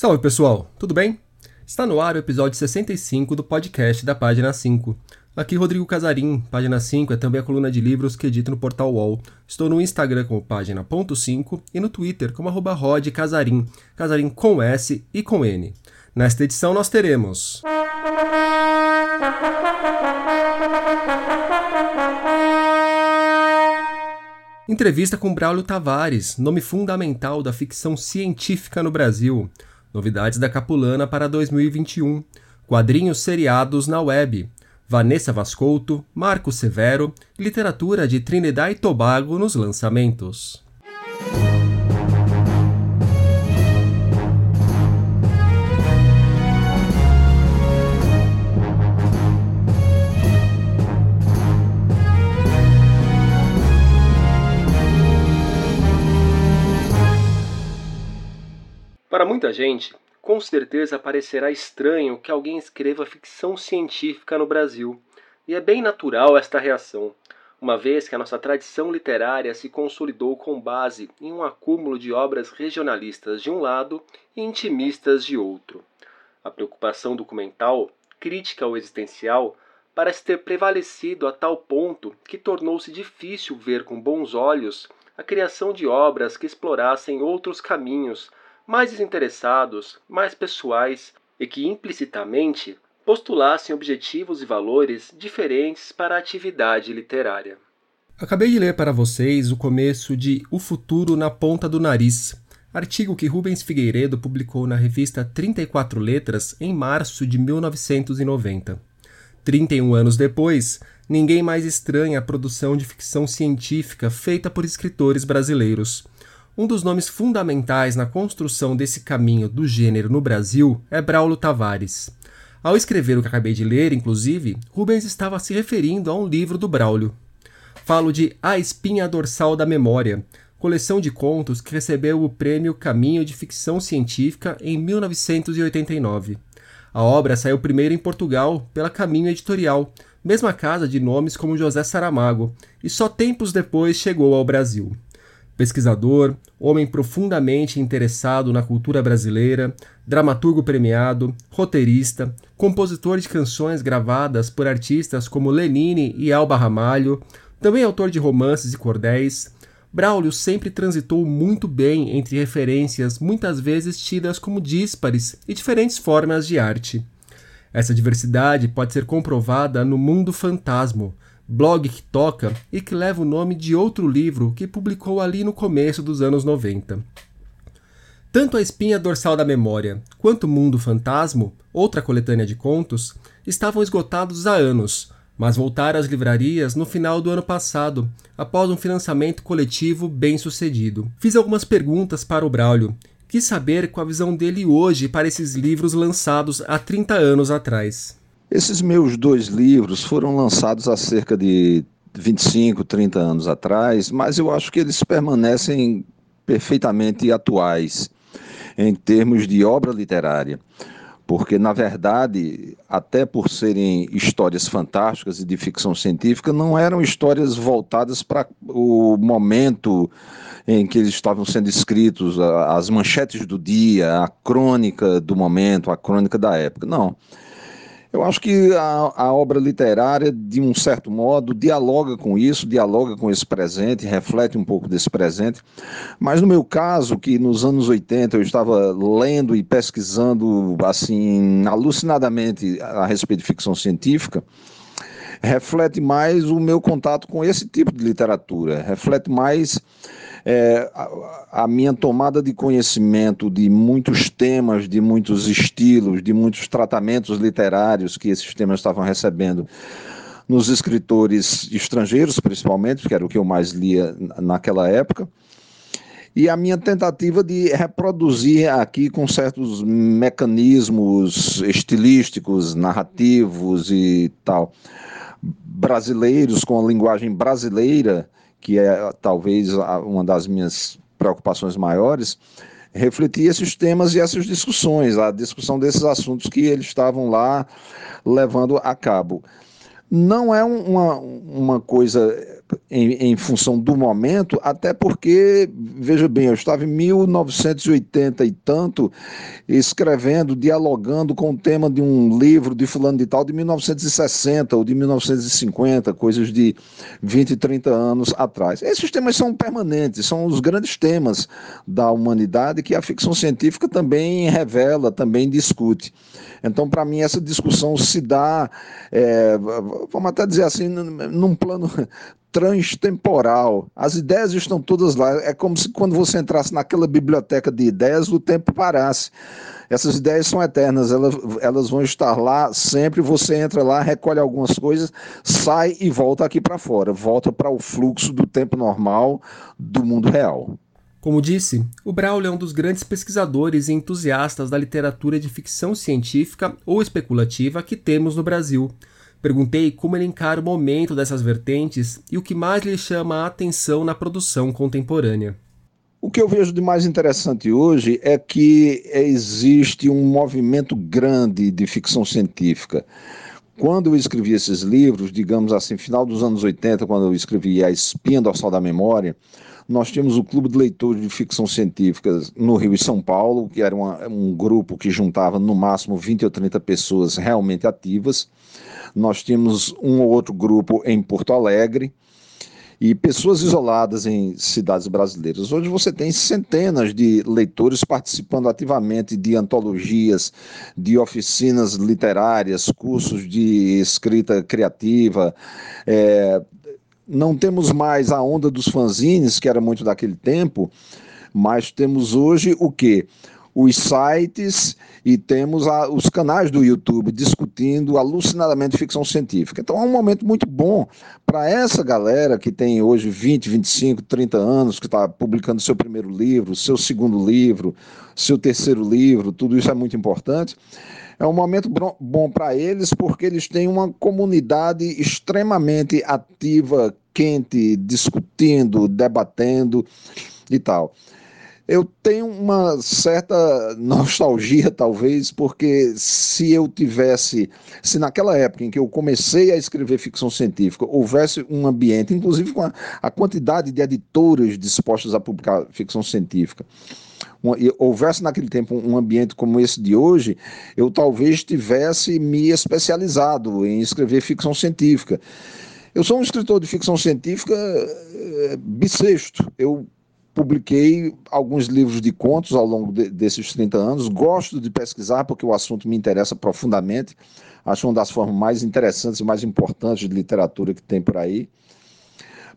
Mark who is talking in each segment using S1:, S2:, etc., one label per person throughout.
S1: Salve pessoal, tudo bem? Está no ar o episódio 65 do podcast da Página 5. Aqui Rodrigo Casarim, Página 5 é também a coluna de livros que edito no portal UOL. Estou no Instagram como página.5 e no Twitter como arroba Casarim, Casarim com S e com N. Nesta edição nós teremos... Entrevista com Braulio Tavares, nome fundamental da ficção científica no Brasil. Novidades da Capulana para 2021. Quadrinhos seriados na web. Vanessa Vascolto, Marco Severo literatura de Trinidad e Tobago nos lançamentos. Muita gente, com certeza parecerá estranho que alguém escreva ficção científica no Brasil, e é bem natural esta reação, uma vez que a nossa tradição literária se consolidou com base em um acúmulo de obras regionalistas de um lado e intimistas de outro. A preocupação documental, crítica ou existencial, parece ter prevalecido a tal ponto que tornou-se difícil ver com bons olhos a criação de obras que explorassem outros caminhos mais desinteressados, mais pessoais e que implicitamente postulassem objetivos e valores diferentes para a atividade literária. Acabei de ler para vocês o começo de O Futuro na Ponta do Nariz, artigo que Rubens Figueiredo publicou na revista 34 Letras em março de 1990. 31 anos depois, ninguém mais estranha a produção de ficção científica feita por escritores brasileiros. Um dos nomes fundamentais na construção desse caminho do gênero no Brasil é Braulio Tavares. Ao escrever o que acabei de ler, inclusive, Rubens estava se referindo a um livro do Braulio. Falo de A Espinha Dorsal da Memória, coleção de contos que recebeu o prêmio Caminho de Ficção Científica em 1989. A obra saiu primeiro em Portugal pela Caminho Editorial, mesma casa de nomes como José Saramago, e só tempos depois chegou ao Brasil pesquisador, homem profundamente interessado na cultura brasileira, dramaturgo premiado, roteirista, compositor de canções gravadas por artistas como Lenine e Alba Ramalho, também autor de romances e cordéis. Braulio sempre transitou muito bem entre referências muitas vezes tidas como díspares e diferentes formas de arte. Essa diversidade pode ser comprovada no Mundo Fantasma, blog que toca e que leva o nome de outro livro que publicou ali no começo dos anos 90. Tanto A Espinha Dorsal da Memória quanto Mundo Fantasma, outra coletânea de contos, estavam esgotados há anos, mas voltaram às livrarias no final do ano passado, após um financiamento coletivo bem sucedido. Fiz algumas perguntas para o Braulio, quis saber qual a visão dele hoje para esses livros lançados há 30 anos atrás.
S2: Esses meus dois livros foram lançados há cerca de 25, 30 anos atrás, mas eu acho que eles permanecem perfeitamente atuais em termos de obra literária. Porque, na verdade, até por serem histórias fantásticas e de ficção científica, não eram histórias voltadas para o momento em que eles estavam sendo escritos, as manchetes do dia, a crônica do momento, a crônica da época. Não. Eu acho que a, a, obra literária, de um certo modo, dialoga com isso, dialoga com esse presente, reflete um pouco desse presente. Mas no meu caso, que nos anos 80 eu estava lendo e pesquisando assim alucinadamente a respeito de ficção científica, reflete mais o meu contato com esse tipo de literatura, reflete mais é, a, a, minha tomada de conhecimento de muitos temas, de muitos estilos, de muitos tratamentos literários que esses temas estavam recebendo nos escritores estrangeiros, principalmente, que era o que eu mais lia naquela época, e a minha tentativa de reproduzir aqui com certos mecanismos estilísticos, narrativos e tal, brasileiros, com a linguagem brasileira, que é talvez uma das minhas preocupações maiores, refletir esses temas e essas discussões, a discussão desses assuntos que eles estavam lá levando a cabo. Não é uma, uma coisa em, em, função do momento, até porque, veja bem, eu estava em 1980 e tanto escrevendo, dialogando com o tema de um livro de fulano de tal de 1960 ou de 1950, coisas de 20, 30 anos atrás. Esses temas são permanentes, são os grandes temas da humanidade que a ficção científica também revela, também discute. Então, para mim, essa discussão se dá, é, vamos até dizer assim, num plano transtemporal. As ideias estão todas lá. É como se quando você entrasse naquela biblioteca de ideias, o tempo parasse. Essas ideias são eternas, elas, elas vão estar lá sempre. Você entra lá, recolhe algumas coisas, sai e volta aqui para fora, volta para o fluxo do tempo normal do mundo real.
S1: Como disse, o Braulio é um dos grandes pesquisadores e entusiastas da literatura de ficção científica ou especulativa que temos no Brasil. Perguntei como ele encara o momento dessas vertentes e o que mais lhe chama a atenção na produção contemporânea.
S2: O que eu vejo de mais interessante hoje é que existe um movimento grande de ficção científica. Quando eu escrevi esses livros, digamos assim, final dos anos 80, quando eu escrevi A Espinha Dorsal da Memória, nós tínhamos o Clube de Leitores de Ficção Científica no Rio e São Paulo, que era uma, um grupo que juntava no máximo 20 ou 30 pessoas realmente ativas. Nós tínhamos um ou outro grupo em Porto Alegre e pessoas isoladas em cidades brasileiras. Hoje você tem centenas de leitores participando ativamente de antologias, de oficinas literárias, cursos de escrita criativa, é, não temos mais a onda dos fanzines, que era muito daquele tempo, mas temos hoje o que? Os sites e temos a, os canais do YouTube discutindo alucinadamente ficção científica. Então é um momento muito bom para essa galera que tem hoje 20, 25, 30 anos, que está publicando seu primeiro livro, seu segundo livro, seu terceiro livro, tudo isso é muito importante é um momento bom para eles porque eles têm uma comunidade extremamente ativa, quente, discutindo, debatendo e tal. Eu tenho uma certa nostalgia, talvez, porque se eu tivesse, se naquela época em que eu comecei a escrever ficção científica, houvesse um ambiente, inclusive com a, a quantidade de editoras dispostas a publicar ficção científica, uma, houvesse naquele tempo um ambiente como esse de hoje, eu talvez tivesse me especializado em escrever ficção científica. Eu sou um escritor de ficção científica é, bissexto. Eu publiquei alguns livros de contos ao longo de, desses 30 anos. Gosto de pesquisar porque o assunto me interessa profundamente. Acho uma das formas mais interessantes e mais importantes de literatura que tem por aí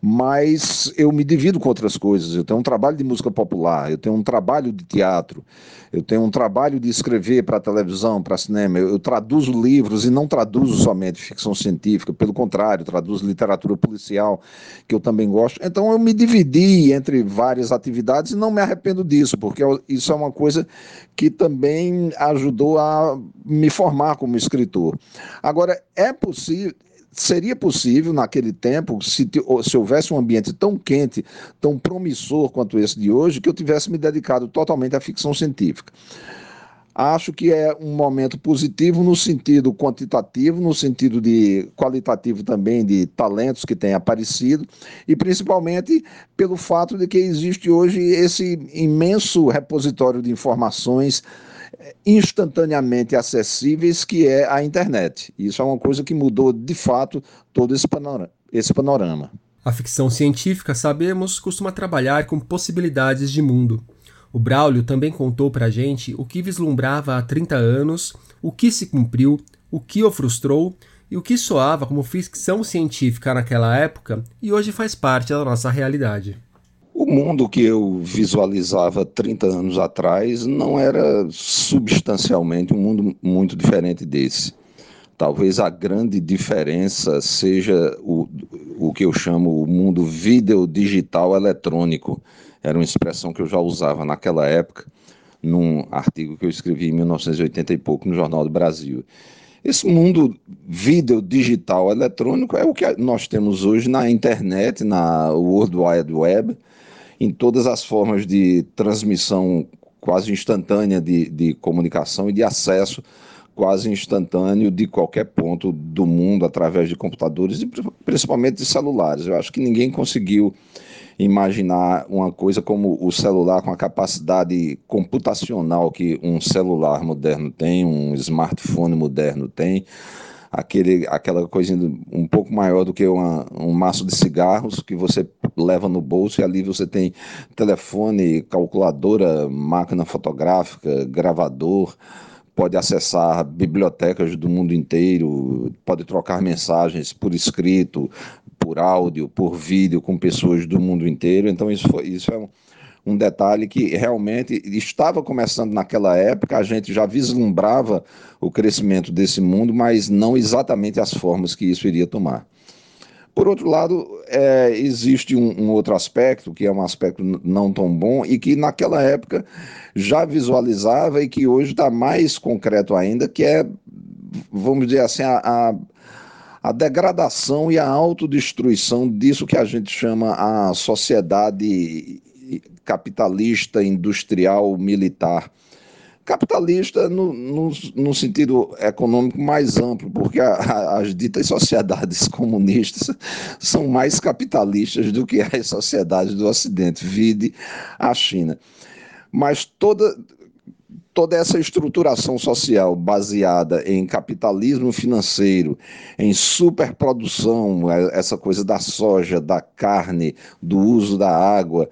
S2: mas eu me divido com outras coisas. Eu tenho um trabalho de música popular, eu tenho um trabalho de teatro, eu tenho um trabalho de escrever para televisão, para cinema. Eu, eu, traduzo livros e não traduzo somente ficção científica, pelo contrário, traduzo literatura policial, que eu também gosto. Então eu me dividi entre várias atividades e não me arrependo disso, porque isso é uma coisa que também ajudou a me formar como escritor. Agora, é possível seria possível naquele tempo, se, se houvesse um ambiente tão quente, tão promissor quanto esse de hoje, que eu tivesse me dedicado totalmente à ficção científica. Acho que é um momento positivo no sentido quantitativo, no sentido de qualitativo também, de talentos que têm aparecido, e principalmente pelo fato de que existe hoje esse imenso repositório de informações instantaneamente acessíveis, que é a internet. Isso é uma coisa que mudou de fato todo esse panorama. Esse panorama.
S1: A ficção científica, sabemos, costuma trabalhar com possibilidades de mundo. O Braulio também contou para a gente o que vislumbrava há 30 anos, o que se cumpriu, o que o frustrou e o que soava como ficção científica naquela época e hoje faz parte da nossa realidade.
S2: O mundo que eu visualizava 30 anos atrás não era substancialmente um mundo muito diferente desse. Talvez a grande diferença seja o, o que eu chamo o mundo vídeo digital eletrônico. Era uma expressão que eu já usava naquela época, num artigo que eu escrevi em 1980 e pouco no Jornal do Brasil. Esse mundo vídeo digital eletrônico é o que nós temos hoje na internet, na World Wide Web, em todas as formas de transmissão quase instantânea de, de comunicação e de acesso quase instantâneo de qualquer ponto do mundo através de computadores e principalmente de celulares. Eu acho que ninguém conseguiu imaginar uma coisa como o celular com a capacidade computacional que um celular moderno tem, um smartphone moderno tem, aquele, aquela coisa um pouco maior do que uma, um maço de cigarros que você leva no bolso e ali você tem telefone, calculadora, máquina fotográfica, gravador, pode acessar bibliotecas do mundo inteiro, pode trocar mensagens por escrito, por áudio, por vídeo com pessoas do mundo inteiro. Então, isso, foi, isso é um, um detalhe que realmente estava começando naquela época, a gente já vislumbrava o crescimento desse mundo, mas não exatamente as formas que isso iria tomar. Por outro lado, é, existe um, um, outro aspecto, que é um aspecto não tão bom, e que naquela época já visualizava e que hoje está mais concreto ainda, que é, vamos dizer assim, a, a, a degradação e a autodestruição disso que a gente chama a sociedade capitalista, industrial, militar capitalista no, no, no, sentido econômico mais amplo, porque a, a, as ditas sociedades comunistas são mais capitalistas do que as sociedades do Ocidente, vide a China. Mas toda, toda essa estruturação social baseada em capitalismo financeiro, em superprodução, é, essa coisa da soja, da carne, do uso da água,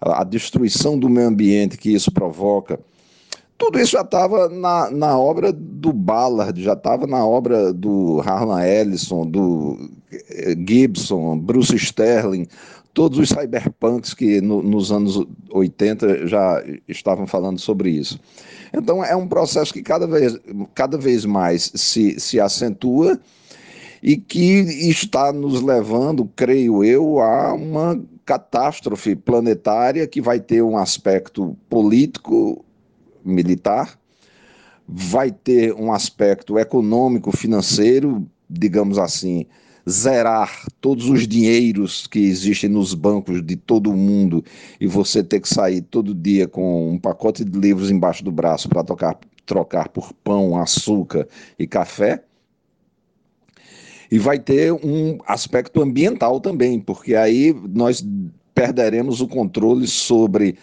S2: a destruição do meio ambiente que isso provoca, tudo isso já estava na, na obra do Ballard, já estava na obra do Harlan Ellison, do eh, Gibson, Bruce Sterling, todos os cyberpunks que no, nos anos 80 já estavam falando sobre isso. Então é um processo que cada vez, cada vez mais se, se acentua e que está nos levando, creio eu, a uma catástrofe planetária que vai ter um aspecto político, militar, vai ter um aspecto econômico, financeiro, digamos assim, zerar todos os dinheiros que existem nos bancos de todo o mundo e você ter que sair todo dia com um pacote de livros embaixo do braço para trocar, por pão, açúcar e café. E vai ter um aspecto ambiental também, porque aí nós perderemos o controle sobre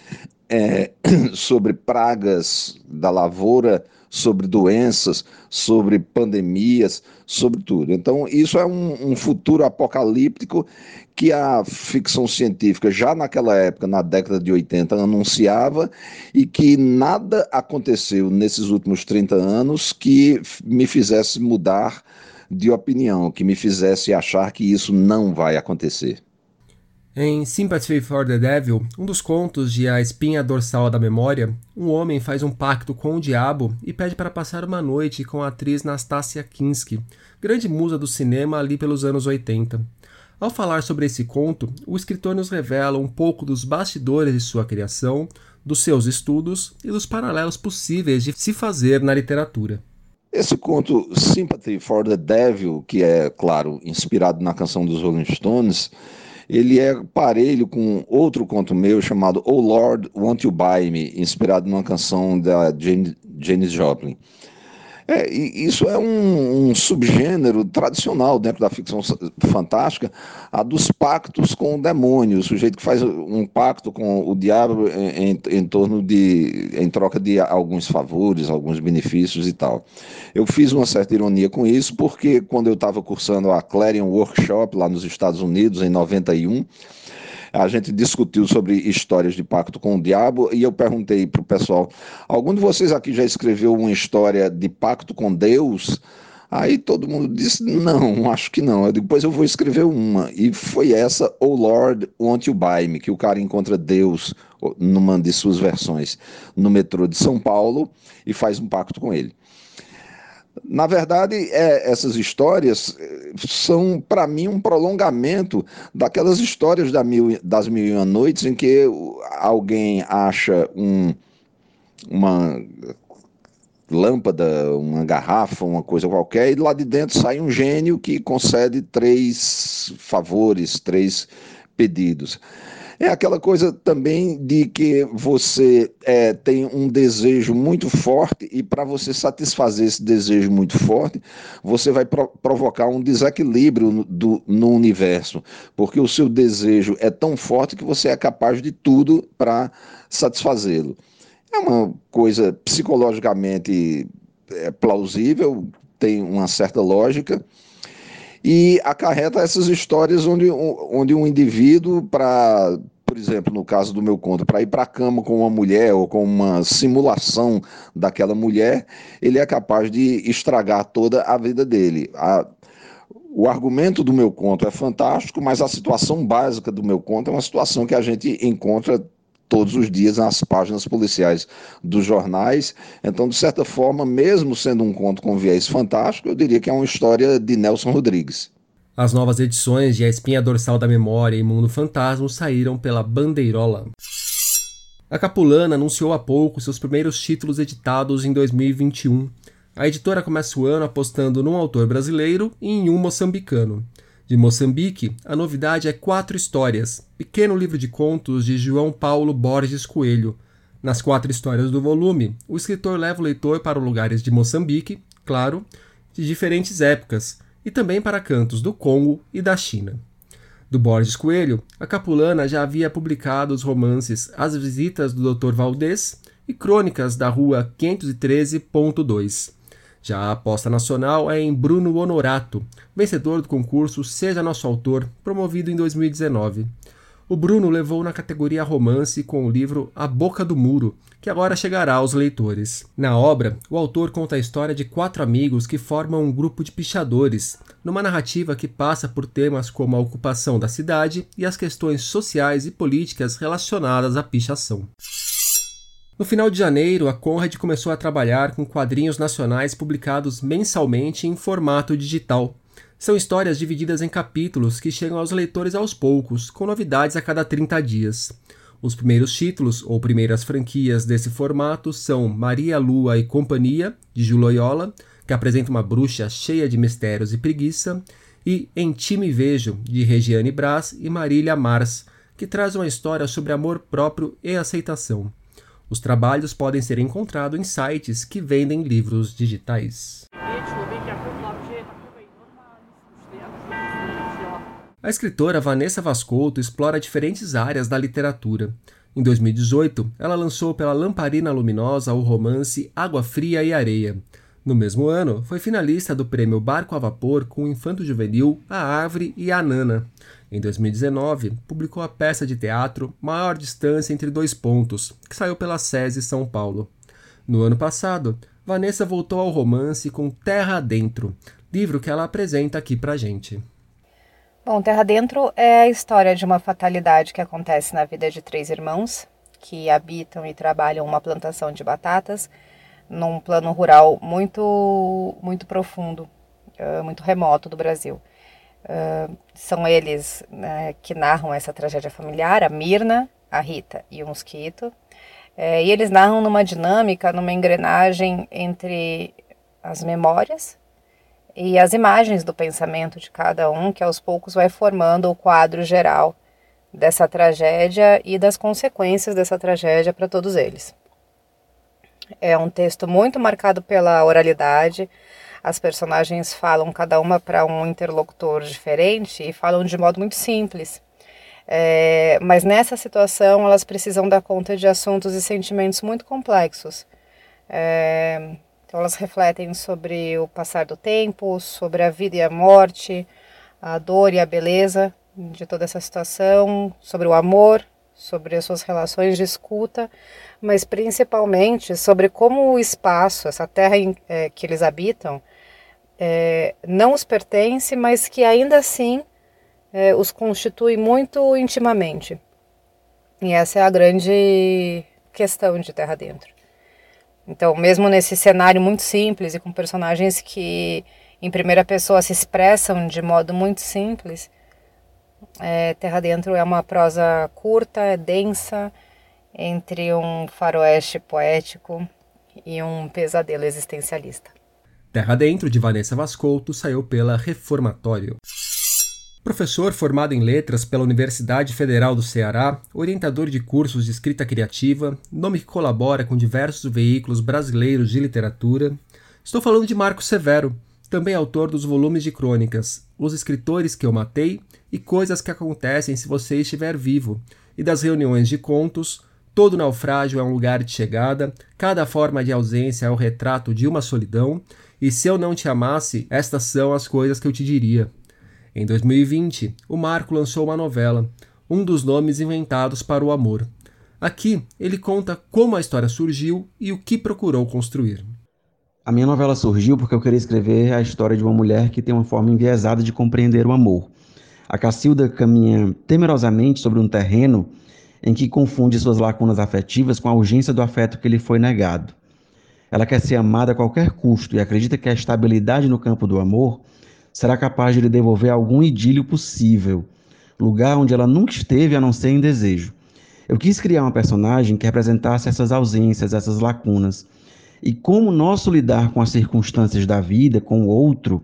S2: é, sobre pragas da lavoura, sobre doenças, sobre pandemias, sobre tudo. Então, isso é um, um, futuro apocalíptico que a ficção científica, já naquela época, na década de 80, anunciava e que nada aconteceu nesses últimos 30 anos que me fizesse mudar de opinião, que me fizesse achar que isso não vai acontecer.
S1: Em Sympathy for the Devil, um dos contos de A Espinha Dorsal da Memória, um homem faz um pacto com o diabo e pede para passar uma noite com a atriz Nastasia Kinski, grande musa do cinema ali pelos anos 80. Ao falar sobre esse conto, o escritor nos revela um pouco dos bastidores de sua criação, dos seus estudos e dos paralelos possíveis de se fazer na literatura.
S2: Esse conto Sympathy for the Devil, que é, claro, inspirado na canção dos Rolling Stones, ele é parelho com outro conto meu chamado Oh Lord, Won't You Buy Me, inspirado numa canção da Janis Joplin. É, isso é um, um, subgênero tradicional dentro da ficção fantástica, a dos pactos com o demônio, o sujeito que faz um pacto com o diabo em, em, torno de, em troca de alguns favores, alguns benefícios e tal. Eu fiz uma certa ironia com isso, porque quando eu estava cursando a Clarion Workshop lá nos Estados Unidos, em 91, a gente discutiu sobre histórias de pacto com o diabo e eu perguntei para o pessoal: algum de vocês aqui já escreveu uma história de pacto com Deus? Aí todo mundo disse: não, acho que não. Eu digo: pois eu vou escrever uma. E foi essa, Oh Lord, Won't You Buy Me? Que o cara encontra Deus numa de suas versões no metrô de São Paulo e faz um pacto com ele. Na verdade, é, essas histórias eh, são, para mim, um prolongamento daquelas histórias da mil, das Mil e Uma Noites em que alguém acha um, uma lâmpada, uma garrafa, uma coisa qualquer, e lá de dentro sai um gênio que concede três favores, três pedidos. É aquela coisa também de que você é, tem um desejo muito forte e para você satisfazer esse desejo muito forte, você vai pro provocar um desequilíbrio no, do, no universo, porque o seu desejo é tão forte que você é capaz de tudo para satisfazê-lo. É uma coisa psicologicamente é, plausível, tem uma certa lógica e acarreta essas histórias onde, onde um indivíduo, para, por exemplo, no caso do meu conto, para ir para a cama com uma mulher ou com uma simulação daquela mulher, ele é capaz de estragar toda a vida dele. A, o argumento do meu conto é fantástico, mas a situação básica do meu conto é uma situação que a gente encontra todos os dias nas páginas policiais dos jornais. Então, de certa forma, mesmo sendo um conto com viés fantástico, eu diria que é uma história de Nelson Rodrigues.
S1: As novas edições de A Espinha Dorsal da Memória e Mundo Fantasma saíram pela Bandeirola. A Capulana anunciou há pouco seus primeiros títulos editados em 2021. A editora começa o ano apostando num autor brasileiro e em um moçambicano. De Moçambique, a novidade é Quatro Histórias, pequeno livro de contos de João Paulo Borges Coelho. Nas quatro histórias do volume, o escritor leva o leitor para lugares de Moçambique, claro, de diferentes épocas, e também para cantos do Congo e da China. Do Borges Coelho, a Capulana já havia publicado os romances As Visitas do Dr. Valdez e Crônicas da Rua 513.2. Já a aposta nacional é em Bruno Honorato, vencedor do concurso Seja Nosso Autor, promovido em 2019. O Bruno levou na categoria romance com o livro A Boca do Muro, que agora chegará aos leitores. Na obra, o autor conta a história de quatro amigos que formam um grupo de pichadores, numa narrativa que passa por temas como a ocupação da cidade e as questões sociais e políticas relacionadas à pichação. No final de janeiro, a Conrad começou a trabalhar com quadrinhos nacionais publicados mensalmente em formato digital. São histórias divididas em capítulos que chegam aos leitores aos poucos, com novidades a cada 30 dias. Os primeiros títulos, ou primeiras franquias desse formato, são Maria Lua e Companhia, de Juloyola, que apresenta uma bruxa cheia de mistérios e preguiça, e Em Ti Me Vejo, de Regiane Brás e Marília Mars, que traz uma história sobre amor próprio e aceitação. Os trabalhos podem ser encontrados em sites que vendem livros digitais. A escritora Vanessa Vascolto explora diferentes áreas da literatura. Em 2018, ela lançou pela Lamparina Luminosa o romance Água Fria e Areia. No mesmo ano, foi finalista do prêmio Barco a Vapor com o infanto juvenil A Árvore e a Nana. Em 2019, publicou a peça de teatro Maior Distância entre Dois Pontos, que saiu pela SESI São Paulo. No ano passado, Vanessa voltou ao romance com Terra Dentro, livro que ela apresenta aqui pra gente.
S3: Bom, Terra Dentro é a história de uma fatalidade que acontece na vida de três irmãos que habitam e trabalham uma plantação de batatas num plano rural muito, muito profundo, muito remoto do Brasil. Uh, são eles né, que narram essa tragédia familiar, a Mirna, a Rita e o Mosquito. É, e eles narram numa dinâmica, numa engrenagem entre as memórias e as imagens do pensamento de cada um, que aos poucos vai formando o quadro geral dessa tragédia e das consequências dessa tragédia para todos eles. É um texto muito marcado pela oralidade. As personagens falam cada uma para um interlocutor diferente e falam de modo muito simples. É, mas nessa situação elas precisam dar conta de assuntos e sentimentos muito complexos. É, então elas refletem sobre o passar do tempo, sobre a vida e a morte, a dor e a beleza de toda essa situação, sobre o amor, sobre as suas relações de escuta, mas principalmente sobre como o espaço, essa terra é, que eles habitam, é, não os pertence, mas que ainda assim é, os constitui muito intimamente. E essa é a grande questão de Terra Dentro. Então, mesmo nesse cenário muito simples e com personagens que em primeira pessoa se expressam de modo muito simples, é, Terra Dentro é uma prosa curta, é densa, entre um faroeste poético e um pesadelo existencialista.
S1: Terra Dentro, de Vanessa Vascolto, saiu pela Reformatório. Professor formado em letras pela Universidade Federal do Ceará, orientador de cursos de escrita criativa, nome que colabora com diversos veículos brasileiros de literatura, estou falando de Marco Severo, também autor dos volumes de crônicas Os Escritores que Eu Matei e Coisas que Acontecem se Você Estiver Vivo, e das reuniões de contos Todo naufrágio é um lugar de chegada, cada forma de ausência é o retrato de uma solidão, e se eu não te amasse, estas são as coisas que eu te diria. Em 2020, o Marco lançou uma novela, um dos nomes inventados para o amor. Aqui, ele conta como a história surgiu e o que procurou construir.
S4: A minha novela surgiu porque eu queria escrever a história de uma mulher que tem uma forma enviesada de compreender o amor. A Cacilda caminha temerosamente sobre um terreno em que confunde suas lacunas afetivas com a urgência do afeto que lhe foi negado. Ela quer ser amada a qualquer custo e acredita que a estabilidade no campo do amor será capaz de lhe devolver algum idílio possível, lugar onde ela nunca esteve a não ser em desejo. Eu quis criar uma personagem que representasse essas ausências, essas lacunas. E como nosso lidar com as circunstâncias da vida, com o outro,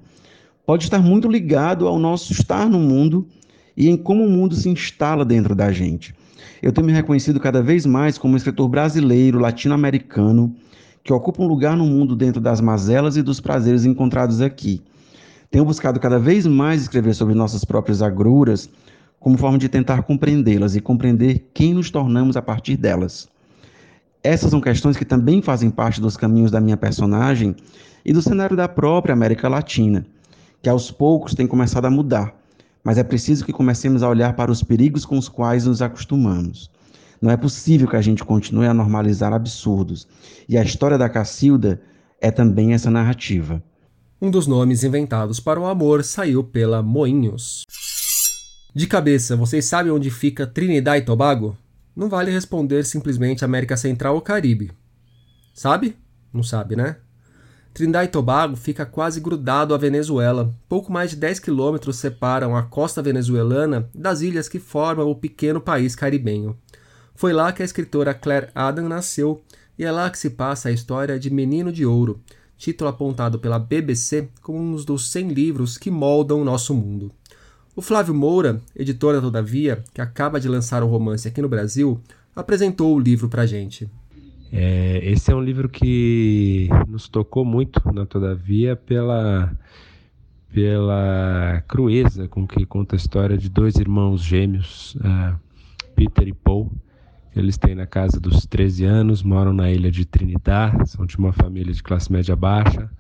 S4: pode estar muito ligado ao nosso estar no mundo e em como o mundo se instala dentro da gente. Eu tenho me reconhecido cada vez mais como um escritor brasileiro, latino-americano, que ocupa um lugar no mundo dentro das mazelas e dos prazeres encontrados aqui. Tenho buscado cada vez mais escrever sobre nossas próprias agruras, como forma de tentar compreendê-las e compreender quem nos tornamos a partir delas. Essas são questões que também fazem parte dos caminhos da minha personagem e do cenário da própria América Latina, que aos poucos tem começado a mudar, mas é preciso que comecemos a olhar para os perigos com os quais nos acostumamos. Não é possível que a gente continue a normalizar absurdos, e a história da Cacilda é também essa narrativa.
S1: Um dos nomes inventados para o amor saiu pela Moinhos. De cabeça, vocês sabem onde fica Trinidad e Tobago? Não vale responder simplesmente América Central ou Caribe. Sabe? Não sabe, né? Trinidad e Tobago fica quase grudado à Venezuela. Pouco mais de 10 quilômetros separam a costa venezuelana das ilhas que formam o pequeno país caribenho. Foi lá que a escritora Claire Adam nasceu e é lá que se passa a história de Menino de Ouro, título apontado pela BBC como um dos 100 livros que moldam o nosso mundo. O Flávio Moura, editor da Todavia, que acaba de lançar o romance aqui no Brasil, apresentou o livro para gente.
S5: É, esse é um livro que nos tocou muito na Todavia pela, pela crueza com que conta a história de dois irmãos gêmeos, uh, Peter e Paul, eles têm na casa dos 13 anos, moram na ilha de Trinidad, são de uma família de classe média baixa.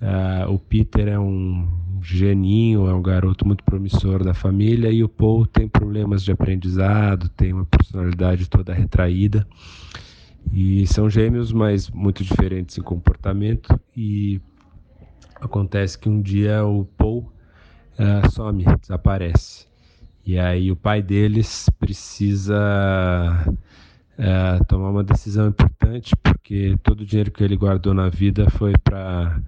S5: Uh, o Peter é um geninho, é um garoto muito promissor da família, e o Paul tem problemas de aprendizado, tem uma personalidade toda retraída. E são gêmeos, mas muito diferentes em comportamento. E acontece que um dia o Paul uh, some, desaparece. E aí o pai deles precisa é, tomar uma decisão importante, porque todo o dinheiro que ele guardou na vida foi para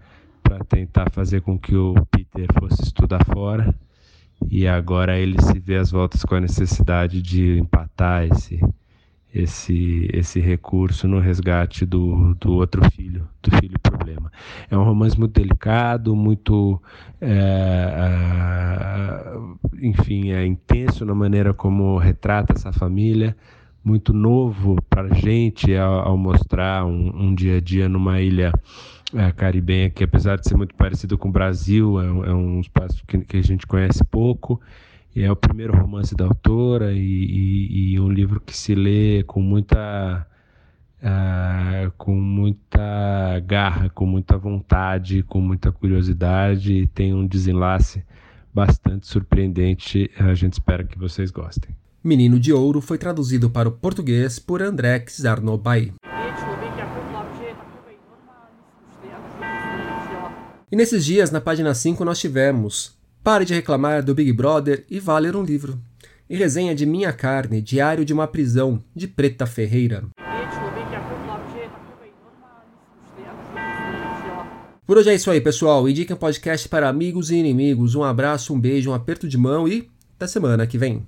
S5: tentar fazer com que o Peter fosse estudar fora. E agora ele se vê às voltas com a necessidade de empatar esse, esse, esse recurso no resgate do, do outro filho, do filho problema. É um romance muito delicado, muito, é, é, enfim, é intenso na maneira como retrata essa família, muito novo para a gente ao, ao mostrar um, um, dia a dia numa ilha é, caribenha que, apesar de ser muito parecido com o Brasil, é, é um espaço que, que a gente conhece pouco é o primeiro romance da autora e, e, e um livro que se lê com muita uh, com muita garra, com muita vontade, com muita curiosidade e tem um desenlace bastante surpreendente. A gente espera que vocês gostem.
S1: Menino de Ouro foi traduzido para o português por André Xarnobai. E nesses dias, na página 5, nós tivemos Pare de reclamar do Big Brother e vá ler um livro. E resenha de Minha Carne, Diário de uma Prisão, de Preta Ferreira. Por hoje é isso aí, pessoal. Indiquem o podcast para amigos e inimigos. Um abraço, um beijo, um aperto de mão e até semana que vem.